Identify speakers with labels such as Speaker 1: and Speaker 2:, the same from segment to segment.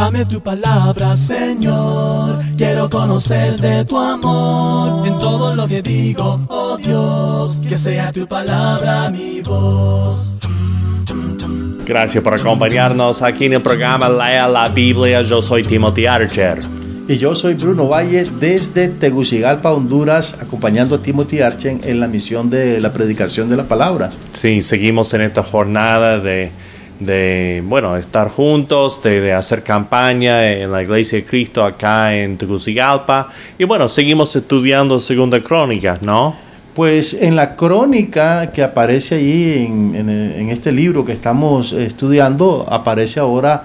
Speaker 1: Dame tu palabra, Señor. Quiero conocer de tu amor en todo lo que digo, oh Dios. Que sea tu palabra mi voz.
Speaker 2: Gracias por acompañarnos aquí en el programa Lea la Biblia. Yo soy Timothy Archer.
Speaker 3: Y yo soy Bruno Valle desde Tegucigalpa, Honduras, acompañando a Timothy Archer en la misión de la predicación de la palabra.
Speaker 2: Sí, seguimos en esta jornada de, de bueno, estar juntos, de, de, hacer campaña en la Iglesia de Cristo acá en Tegucigalpa. Y bueno, seguimos estudiando Segunda Crónica, ¿no?
Speaker 3: Pues en la crónica que aparece ahí en, en, en este libro que estamos estudiando, aparece ahora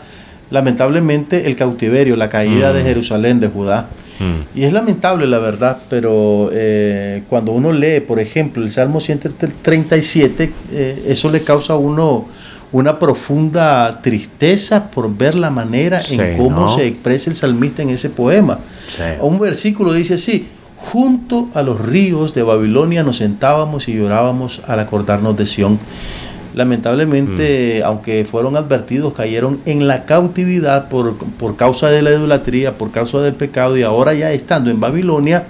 Speaker 3: lamentablemente el cautiverio, la caída mm. de Jerusalén, de Judá. Mm. Y es lamentable la verdad, pero eh, cuando uno lee, por ejemplo, el Salmo 137, eh, eso le causa a uno una profunda tristeza por ver la manera sí, en cómo ¿no? se expresa el salmista en ese poema. Sí. Un versículo dice así, junto a los ríos de Babilonia nos sentábamos y llorábamos al acordarnos de Sión lamentablemente, mm. aunque fueron advertidos, cayeron en la cautividad por, por, causa de la idolatría, por causa del pecado, y ahora ya estando en Babilonia,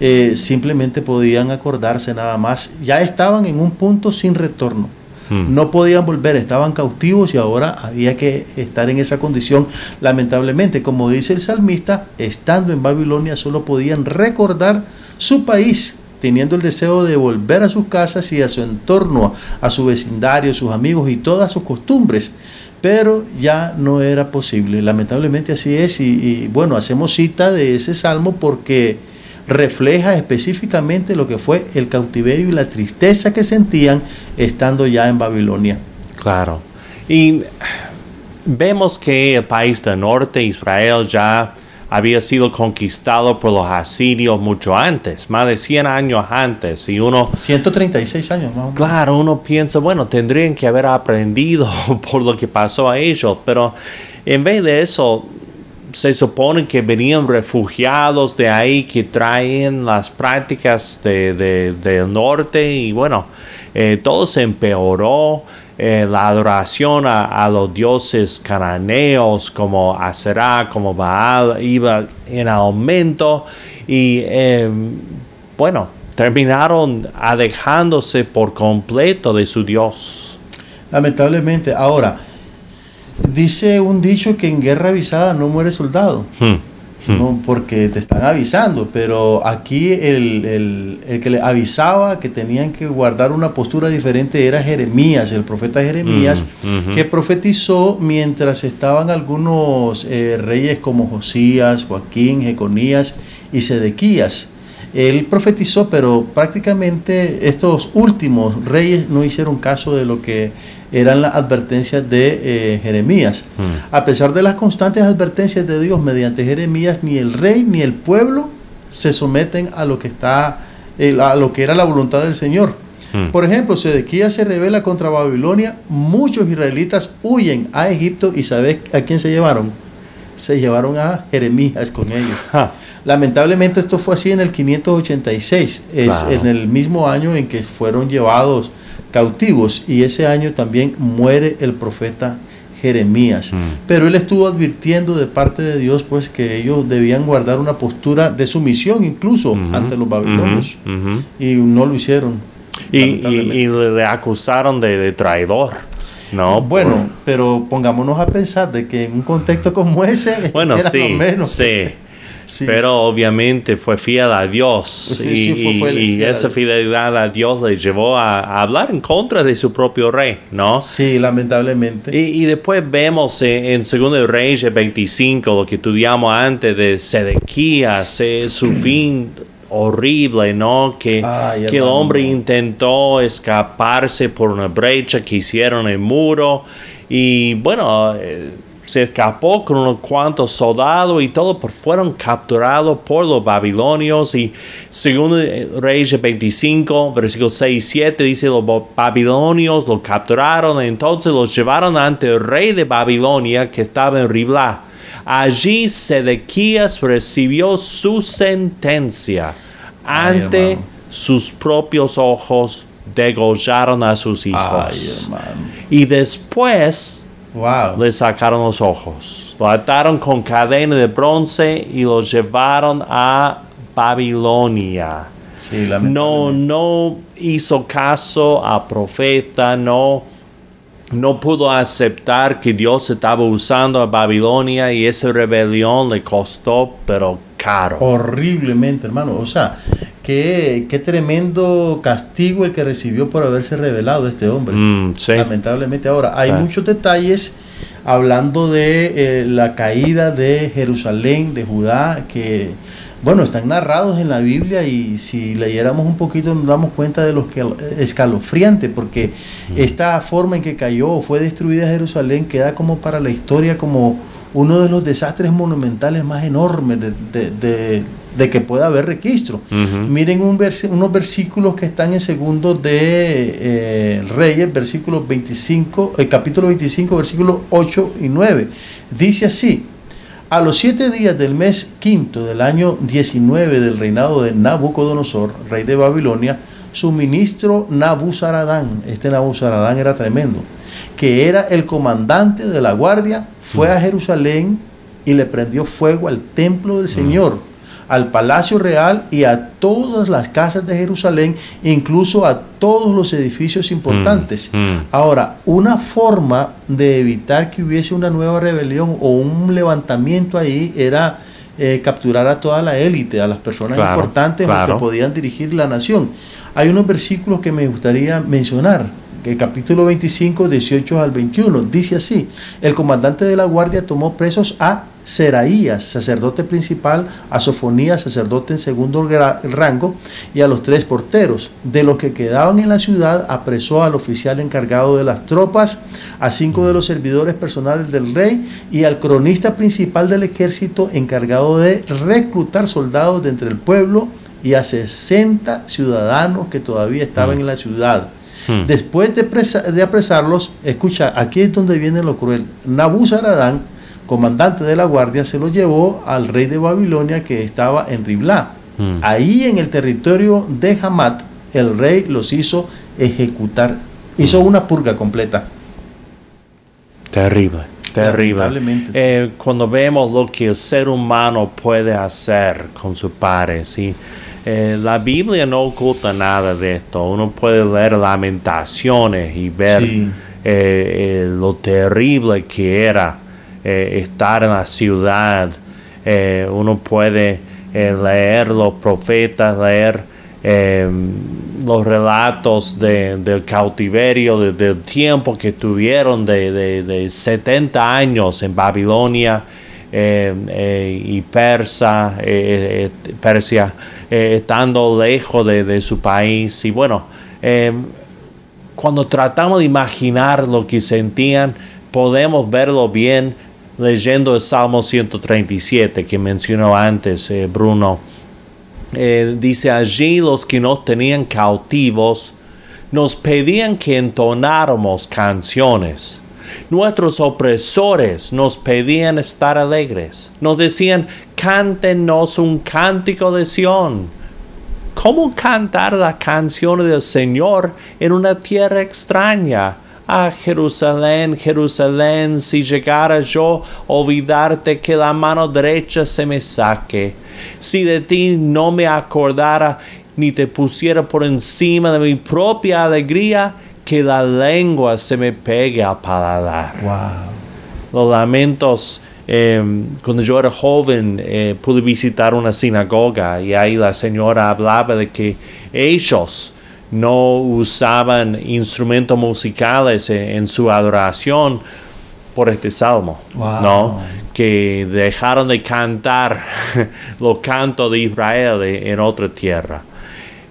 Speaker 3: eh, simplemente podían acordarse nada más. Ya estaban en un punto sin retorno. Mm. No podían volver, estaban cautivos y ahora había que estar en esa condición. Lamentablemente, como dice el salmista, estando en Babilonia solo podían recordar su país, teniendo el deseo de volver a sus casas y a su entorno, a su vecindario, sus amigos y todas sus costumbres. Pero ya no era posible. Lamentablemente así es. Y, y bueno, hacemos cita de ese salmo porque refleja específicamente lo que fue el cautiverio y la tristeza que sentían estando ya en Babilonia.
Speaker 2: Claro. Y vemos que el país del norte, Israel, ya había sido conquistado por los asirios mucho antes, más de 100 años antes. Y uno...
Speaker 3: 136 años más.
Speaker 2: Claro, uno piensa, bueno, tendrían que haber aprendido por lo que pasó a ellos, pero en vez de eso, se supone que venían refugiados de ahí que traen las prácticas de, de, del norte y bueno, eh, todo se empeoró eh, la adoración a, a, los dioses cananeos como Aserá, como Baal, iba en aumento y eh, bueno, terminaron alejándose por completo de su Dios.
Speaker 3: Lamentablemente, ahora, dice un dicho que en guerra avisada no muere soldado. Hmm. ¿no? porque te están avisando, pero aquí el, el, el, que le avisaba que tenían que guardar una postura diferente era Jeremías, el profeta Jeremías, mm, uh -huh. que profetizó mientras estaban algunos eh, reyes como Josías, Joaquín, Jeconías y Sedequías. Él profetizó, pero prácticamente estos últimos reyes no hicieron caso de lo que eran las advertencias de eh, Jeremías. Hmm. A pesar de las constantes advertencias de Dios mediante Jeremías, ni el rey ni el pueblo se someten a lo que está eh, a lo que era la voluntad del Señor. Hmm. Por ejemplo, Sedequías se revela contra Babilonia, muchos israelitas huyen a Egipto y ¿sabes a quién se llevaron? Se llevaron a Jeremías con ellos. Ja. Lamentablemente esto fue así en el 586, es claro. en el mismo año en que fueron llevados cautivos y ese año también muere el profeta Jeremías. Mm. Pero él estuvo advirtiendo de parte de Dios pues que ellos debían guardar una postura de sumisión incluso uh -huh, ante los babilonios uh -huh, uh -huh. y no lo hicieron.
Speaker 2: Y, y, y le acusaron de, de traidor. No,
Speaker 3: bueno, por... pero pongámonos a pensar de que en un contexto como ese
Speaker 2: bueno, era sí, menos. Sí. Sí, pero sí. obviamente fue fiel a Dios sí, y, fue y, esa fidelidad a Dios le llevó a, a, hablar en contra de su propio rey, ¿no?
Speaker 3: Sí, lamentablemente.
Speaker 2: Y, y después vemos en, en Segundo Reyes 25, lo que estudiamos antes de Sedequías, eh, su fin horrible, ¿no? Que, que el hombre intentó escaparse por una brecha que hicieron el muro y bueno... Eh, se escapó con unos cuantos soldados y todos fueron capturados por los babilonios y según Reyes 25 versículo 6 y 7 dice los babilonios lo capturaron entonces los llevaron ante el rey de Babilonia que estaba en Riblá allí Sedequías recibió su sentencia ante Ay, sus propios ojos degollaron a sus hijos Ay, y después Wow. Le sacaron los ojos. Lo ataron con cadena de bronce y lo llevaron a Babilonia. no, no hizo caso a profeta, no, no pudo aceptar que Dios estaba usando a Babilonia y esa rebelión le costó, pero caro.
Speaker 3: Horriblemente, hermano. O sea, qué, qué tremendo castigo el que recibió por haberse revelado este hombre. Mm, Lamentablemente. Ahora, hay muchos detalles hablando de eh, la caída de Jerusalén, de Judá, que bueno, están narrados en la Biblia y si leyéramos un poquito nos damos cuenta de lo que escalofriante, porque esta forma en que cayó o fue destruida Jerusalén queda como para la historia como uno de los desastres monumentales más enormes de, que pueda haber registro. Miren un unos versículos que están en segundo de eh, Reyes, versículos 25, el capítulo 25, versículos 8 y 9. Dice así, a los siete días del mes quinto del año 19 del reinado de Nabucodonosor, rey de Babilonia, su ministro Nabuzaradán, este Nabuzaradán era tremendo, que era el comandante de la guardia, fue a Jerusalén y le prendió fuego al templo del Señor al palacio real y a todas las casas de Jerusalén, incluso a todos los edificios importantes. Mm, mm. Ahora, una forma de evitar que hubiese una nueva rebelión o un levantamiento ahí era eh, capturar a toda la élite, a las personas importantes que podían dirigir la nación. Hay unos versículos que me gustaría mencionar el capítulo 25, 18 al 21, dice así, el comandante de la guardia tomó presos a Seraías, sacerdote principal, a Sofonías, sacerdote en segundo rango, y a los tres porteros. De los que quedaban en la ciudad, apresó al oficial encargado de las tropas, a cinco de los servidores personales del rey y al cronista principal del ejército encargado de reclutar soldados de entre el pueblo y a 60 ciudadanos que todavía estaban mm. en la ciudad. Mm. Después de, de, apresarlos, escucha, aquí es donde viene lo cruel. Nabuzaradán comandante de la guardia, se lo llevó al rey de Babilonia que estaba en Riblá. Mm. Ahí en el territorio de Hamat, el rey los hizo ejecutar. Hizo mm. una purga completa.
Speaker 2: Terrible, terrible. Eh, cuando vemos lo que el ser humano puede hacer con su padre, ¿sí? Eh, la Biblia no oculta nada de esto. Uno puede leer lamentaciones y ver eh, lo terrible que era eh, estar en la ciudad. Eh, uno puede eh, leer los profetas, leer los relatos del cautiverio, del tiempo que tuvieron de, 70 años en Babilonia y Persa, Persia, estando lejos de, su país. Y bueno, cuando tratamos de imaginar lo que sentían, podemos verlo bien leyendo el Salmo 137 que mencionó antes eh, Bruno, eh, dice allí los que nos tenían cautivos nos pedían que entonáramos canciones. Nuestros opresores nos pedían estar alegres. Nos decían, cántenos un cántico de Sión. ¿Cómo cantar la canción del Señor en una tierra extraña? Ah, Jerusalén, Jerusalén, si llegara yo olvidarte que la mano derecha se me saque, si de ti no me acordara ni te pusiera por encima de mi propia alegría, que la lengua se me pegue al paladar. Los lamentos, em, cuando yo era joven, eh, pude visitar una sinagoga y ahí la señora hablaba de que ellos, no usaban instrumentos musicales en, su adoración por este salmo, ¿no? Que dejaron de cantar los cantos de Israel en otra tierra.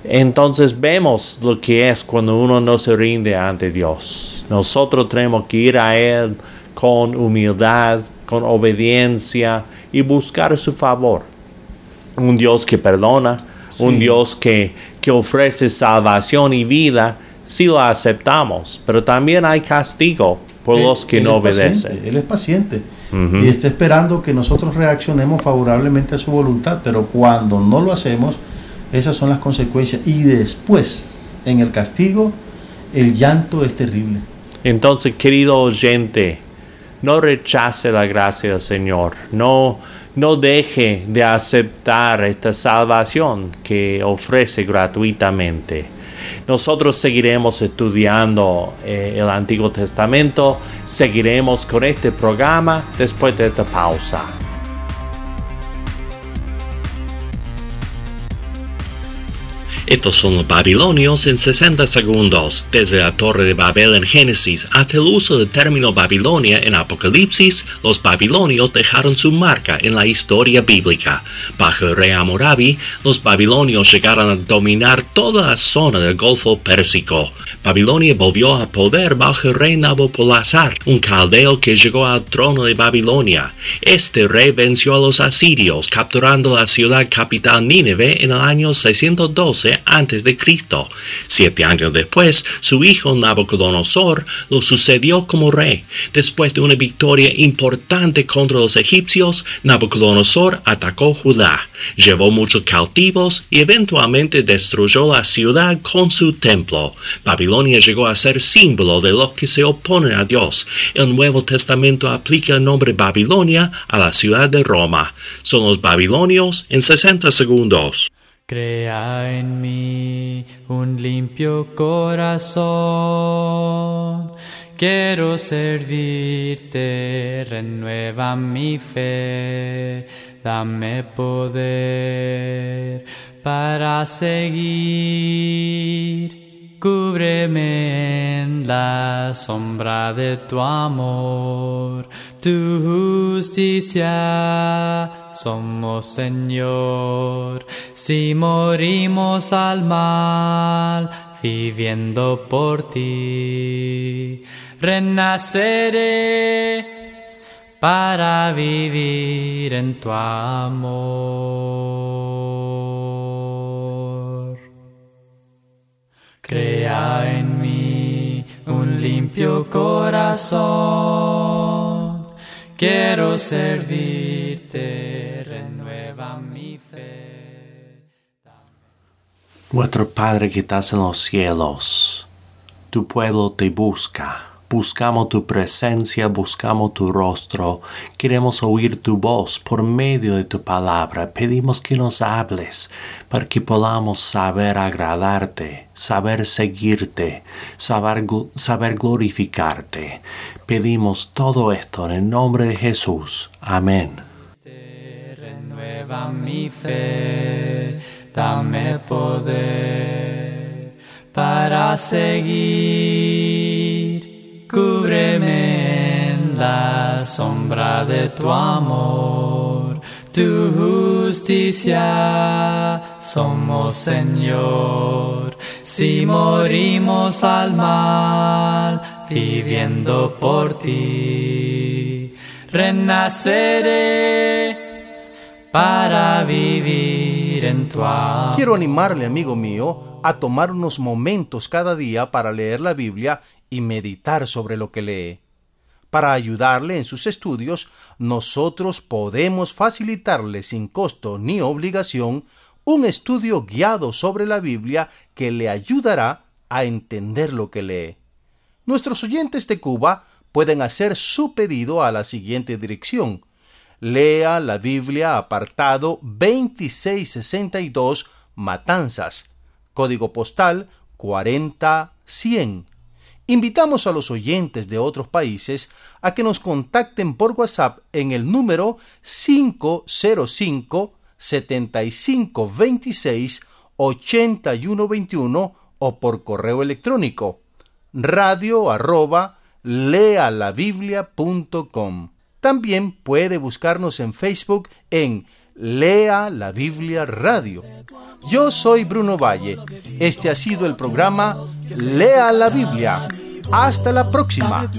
Speaker 2: Entonces vemos lo que es cuando uno no se rinde ante Dios. Nosotros tenemos que ir a Él con humildad, con obediencia y buscar su favor. Un Dios que perdona, un Dios que, que ofrece salvación y vida si lo aceptamos, pero también hay castigo por los que no obedecen.
Speaker 3: Él es paciente y está esperando que nosotros reaccionemos favorablemente a su voluntad, pero cuando no lo hacemos, esas son las consecuencias. Y después, en el castigo, el llanto es terrible.
Speaker 2: Entonces, querido oyente, no rechace la gracia del Señor, no, no deje de aceptar esta salvación que ofrece gratuitamente. Nosotros seguiremos estudiando eh, el Antiguo Testamento, seguiremos con este programa después de esta pausa.
Speaker 4: Estos son los babilonios en 60 segundos, desde la Torre de Babel en Génesis hasta el uso del término Babilonia en Apocalipsis, los babilonios dejaron su marca en la historia bíblica. Bajo el rey Hammurabi, los babilonios llegaron a dominar toda la zona del Golfo Pérsico. Babilonia volvió a poder bajo el rey Nabopolassar, un caldeo que llegó al trono de Babilonia. Este rey venció a los asirios, capturando la ciudad capital Nínive en el año 612 antes de Cristo. Siete años después, su hijo Nabucodonosor lo sucedió como rey. Después de una victoria importante contra los egipcios, Nabucodonosor atacó Judá, llevó muchos cautivos y eventualmente destruyó la ciudad con su templo. Babilonia llegó a ser símbolo de los que se oponen a Dios. El Nuevo Testamento aplica el nombre Babilonia a la ciudad de Roma. Son los babilonios en 60 segundos.
Speaker 5: Crea en mí un limpio corazón. Quiero servirte, renueva mi fe, dame poder para seguir. Cúbreme en la sombra de tu amor, tu justicia somos Señor. Si morimos al mal, viviendo por ti, renaceré para vivir en tu amor. Crea en mí un limpio corazón. Quiero servirte, renueva mi fe.
Speaker 2: Nuestro Padre que estás en los cielos, tu pueblo te busca Buscamos tu presencia, buscamos tu rostro, queremos oír tu voz por medio de tu palabra. Pedimos que nos hables para que podamos saber agradarte, saber seguirte, saber, saber glorificarte. Pedimos todo esto en el nombre de Jesús. Amén.
Speaker 5: Renueva mi fe, dame poder para seguir. Cúbreme en la sombra de tu amor, tu justicia somos Señor. Si morimos al mal, viviendo por ti, renaceré para vivir en tu.
Speaker 3: Quiero animarle, amigo mío, a tomar unos momentos cada día para leer la Biblia y meditar sobre lo que lee. Para ayudarle en sus estudios, nosotros podemos facilitarle sin costo ni obligación un estudio guiado sobre la Biblia que le ayudará a entender lo que lee. Nuestros oyentes de Cuba pueden hacer su pedido a la siguiente dirección. Lea la Biblia apartado 2662 Matanzas, código postal 40100 Invitamos a los oyentes de otros países a que nos contacten por WhatsApp en el número 505 7526 8121 o por correo electrónico radio arroba lealabiblia.com. También puede buscarnos en Facebook en Lea la Biblia Radio. Yo soy Bruno Valle. Este ha sido el programa Lea la Biblia. Hasta la próxima.